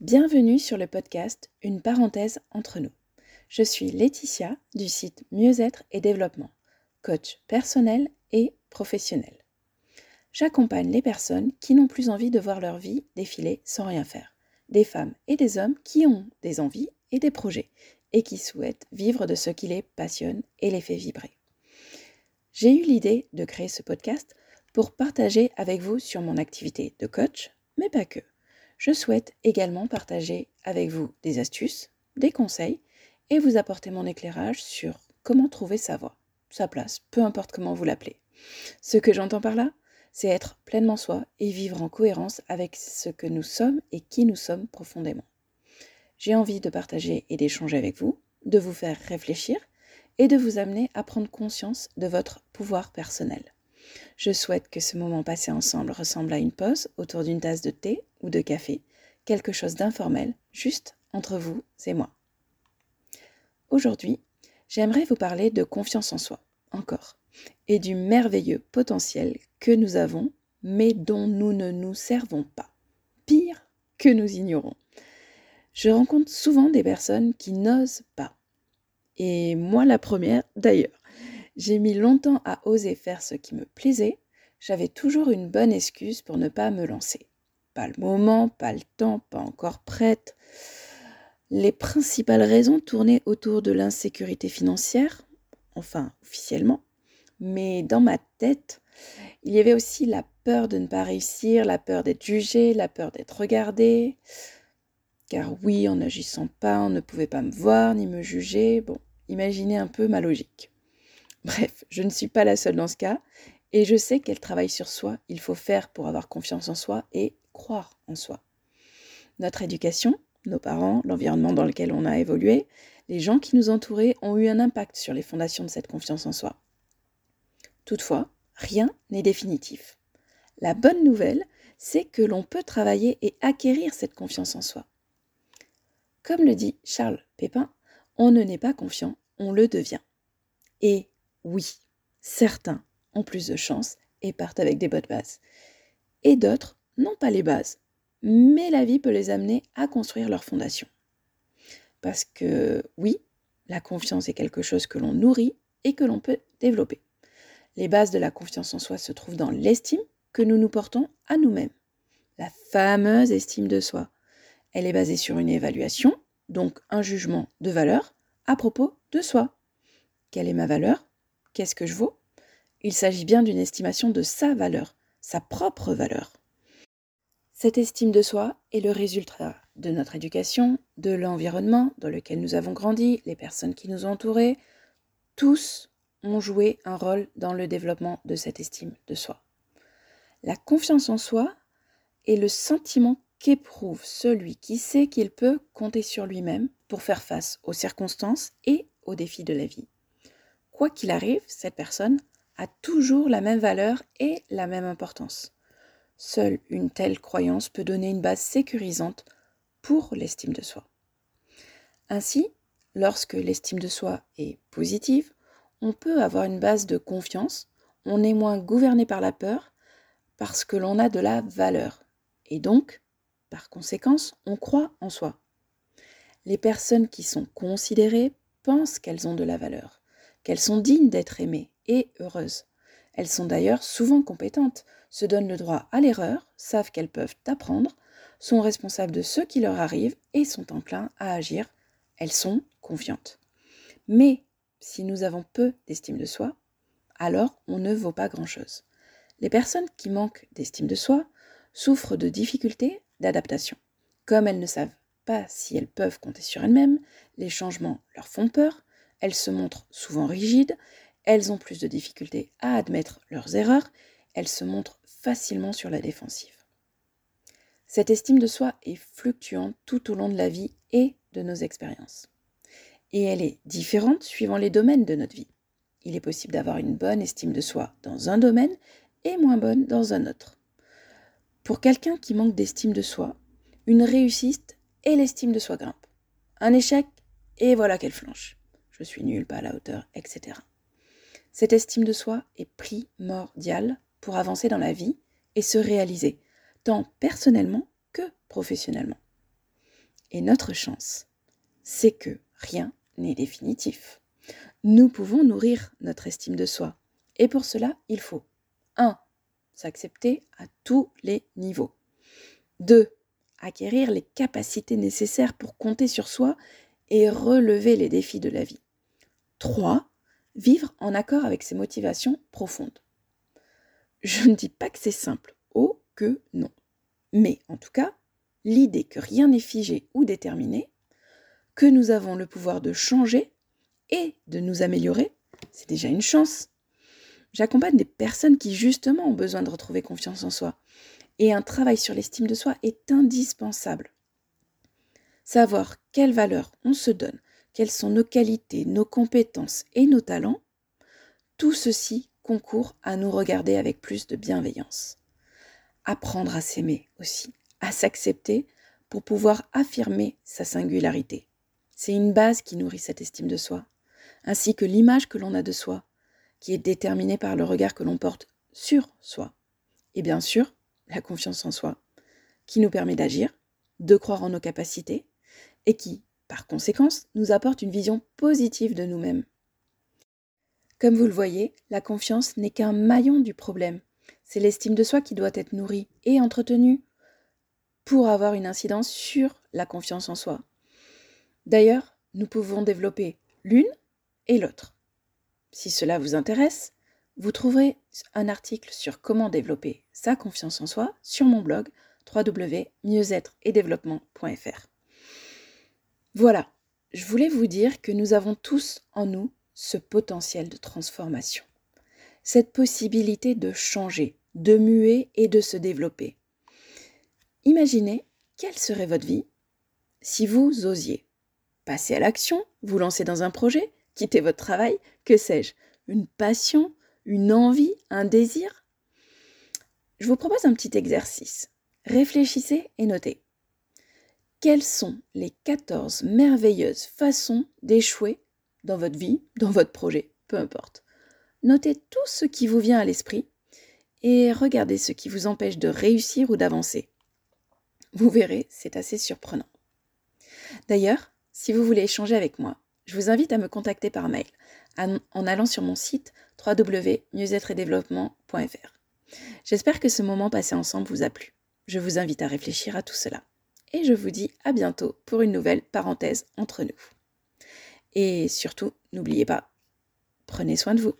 Bienvenue sur le podcast Une parenthèse entre nous. Je suis Laetitia du site Mieux-être et développement, coach personnel et professionnel. J'accompagne les personnes qui n'ont plus envie de voir leur vie défiler sans rien faire, des femmes et des hommes qui ont des envies et des projets et qui souhaitent vivre de ce qui les passionne et les fait vibrer. J'ai eu l'idée de créer ce podcast pour partager avec vous sur mon activité de coach, mais pas que. Je souhaite également partager avec vous des astuces, des conseils et vous apporter mon éclairage sur comment trouver sa voie, sa place, peu importe comment vous l'appelez. Ce que j'entends par là, c'est être pleinement soi et vivre en cohérence avec ce que nous sommes et qui nous sommes profondément. J'ai envie de partager et d'échanger avec vous, de vous faire réfléchir et de vous amener à prendre conscience de votre pouvoir personnel. Je souhaite que ce moment passé ensemble ressemble à une pause autour d'une tasse de thé ou de café, quelque chose d'informel, juste entre vous et moi. Aujourd'hui, j'aimerais vous parler de confiance en soi, encore, et du merveilleux potentiel que nous avons, mais dont nous ne nous servons pas. Pire, que nous ignorons. Je rencontre souvent des personnes qui n'osent pas et moi la première d'ailleurs. J'ai mis longtemps à oser faire ce qui me plaisait, j'avais toujours une bonne excuse pour ne pas me lancer. Pas le moment, pas le temps, pas encore prête. Les principales raisons tournaient autour de l'insécurité financière, enfin officiellement, mais dans ma tête, il y avait aussi la peur de ne pas réussir, la peur d'être jugée, la peur d'être regardée. Car oui, en n'agissant pas, on ne pouvait pas me voir ni me juger. Bon, Imaginez un peu ma logique. Bref, je ne suis pas la seule dans ce cas, et je sais quel travail sur soi il faut faire pour avoir confiance en soi et croire en soi. Notre éducation, nos parents, l'environnement dans lequel on a évolué, les gens qui nous entouraient ont eu un impact sur les fondations de cette confiance en soi. Toutefois, rien n'est définitif. La bonne nouvelle, c'est que l'on peut travailler et acquérir cette confiance en soi. Comme le dit Charles Pépin, on ne n'est pas confiant on le devient. Et oui, certains ont plus de chance et partent avec des bonnes bases. Et d'autres n'ont pas les bases, mais la vie peut les amener à construire leur fondation. Parce que oui, la confiance est quelque chose que l'on nourrit et que l'on peut développer. Les bases de la confiance en soi se trouvent dans l'estime que nous nous portons à nous-mêmes. La fameuse estime de soi. Elle est basée sur une évaluation, donc un jugement de valeur, à propos de soi. Quelle est ma valeur? Qu'est-ce que je vaux? Il s'agit bien d'une estimation de sa valeur, sa propre valeur. Cette estime de soi est le résultat de notre éducation, de l'environnement dans lequel nous avons grandi, les personnes qui nous ont entourés. Tous ont joué un rôle dans le développement de cette estime de soi. La confiance en soi est le sentiment qu'éprouve celui qui sait qu'il peut compter sur lui-même pour faire face aux circonstances et aux défis de la vie. Quoi qu'il arrive, cette personne a toujours la même valeur et la même importance. Seule une telle croyance peut donner une base sécurisante pour l'estime de soi. Ainsi, lorsque l'estime de soi est positive, on peut avoir une base de confiance, on est moins gouverné par la peur parce que l'on a de la valeur. Et donc, par conséquence, on croit en soi. Les personnes qui sont considérées pensent qu'elles ont de la valeur, qu'elles sont dignes d'être aimées et heureuses. Elles sont d'ailleurs souvent compétentes, se donnent le droit à l'erreur, savent qu'elles peuvent apprendre, sont responsables de ce qui leur arrive et sont enclins à agir. Elles sont confiantes. Mais si nous avons peu d'estime de soi, alors on ne vaut pas grand-chose. Les personnes qui manquent d'estime de soi souffrent de difficultés d'adaptation. Comme elles ne savent pas si elles peuvent compter sur elles-mêmes, les changements leur font peur, elles se montrent souvent rigides, elles ont plus de difficultés à admettre leurs erreurs, elles se montrent facilement sur la défensive. Cette estime de soi est fluctuante tout au long de la vie et de nos expériences. Et elle est différente suivant les domaines de notre vie. Il est possible d'avoir une bonne estime de soi dans un domaine et moins bonne dans un autre. Pour quelqu'un qui manque d'estime de soi, une réussite et l'estime de soi grimpe. Un échec et voilà qu'elle flanche. Je suis nulle, pas à la hauteur, etc. Cette estime de soi est primordiale pour avancer dans la vie et se réaliser, tant personnellement que professionnellement. Et notre chance, c'est que rien n'est définitif. Nous pouvons nourrir notre estime de soi. Et pour cela, il faut 1. S'accepter à tous les niveaux. 2. Acquérir les capacités nécessaires pour compter sur soi et relever les défis de la vie. 3. Vivre en accord avec ses motivations profondes. Je ne dis pas que c'est simple, oh que non. Mais en tout cas, l'idée que rien n'est figé ou déterminé, que nous avons le pouvoir de changer et de nous améliorer, c'est déjà une chance. J'accompagne des personnes qui justement ont besoin de retrouver confiance en soi. Et un travail sur l'estime de soi est indispensable. Savoir quelles valeurs on se donne, quelles sont nos qualités, nos compétences et nos talents, tout ceci concourt à nous regarder avec plus de bienveillance. Apprendre à s'aimer aussi, à s'accepter pour pouvoir affirmer sa singularité. C'est une base qui nourrit cette estime de soi, ainsi que l'image que l'on a de soi, qui est déterminée par le regard que l'on porte sur soi. Et bien sûr, la confiance en soi, qui nous permet d'agir, de croire en nos capacités, et qui, par conséquence, nous apporte une vision positive de nous-mêmes. Comme vous le voyez, la confiance n'est qu'un maillon du problème. C'est l'estime de soi qui doit être nourrie et entretenue pour avoir une incidence sur la confiance en soi. D'ailleurs, nous pouvons développer l'une et l'autre. Si cela vous intéresse, vous trouverez un article sur comment développer sa confiance en soi sur mon blog www.mieux-être-et-développement.fr. Voilà, je voulais vous dire que nous avons tous en nous ce potentiel de transformation, cette possibilité de changer, de muer et de se développer. Imaginez quelle serait votre vie si vous osiez passer à l'action, vous lancer dans un projet, quitter votre travail, que sais-je, une passion, une envie, un désir? Je vous propose un petit exercice. Réfléchissez et notez. Quelles sont les 14 merveilleuses façons d'échouer dans votre vie, dans votre projet, peu importe. Notez tout ce qui vous vient à l'esprit et regardez ce qui vous empêche de réussir ou d'avancer. Vous verrez, c'est assez surprenant. D'ailleurs, si vous voulez échanger avec moi, je vous invite à me contacter par mail en allant sur mon site www.mieux-être-et-développement.fr. J'espère que ce moment passé ensemble vous a plu. Je vous invite à réfléchir à tout cela. Et je vous dis à bientôt pour une nouvelle parenthèse entre nous. Et surtout, n'oubliez pas, prenez soin de vous.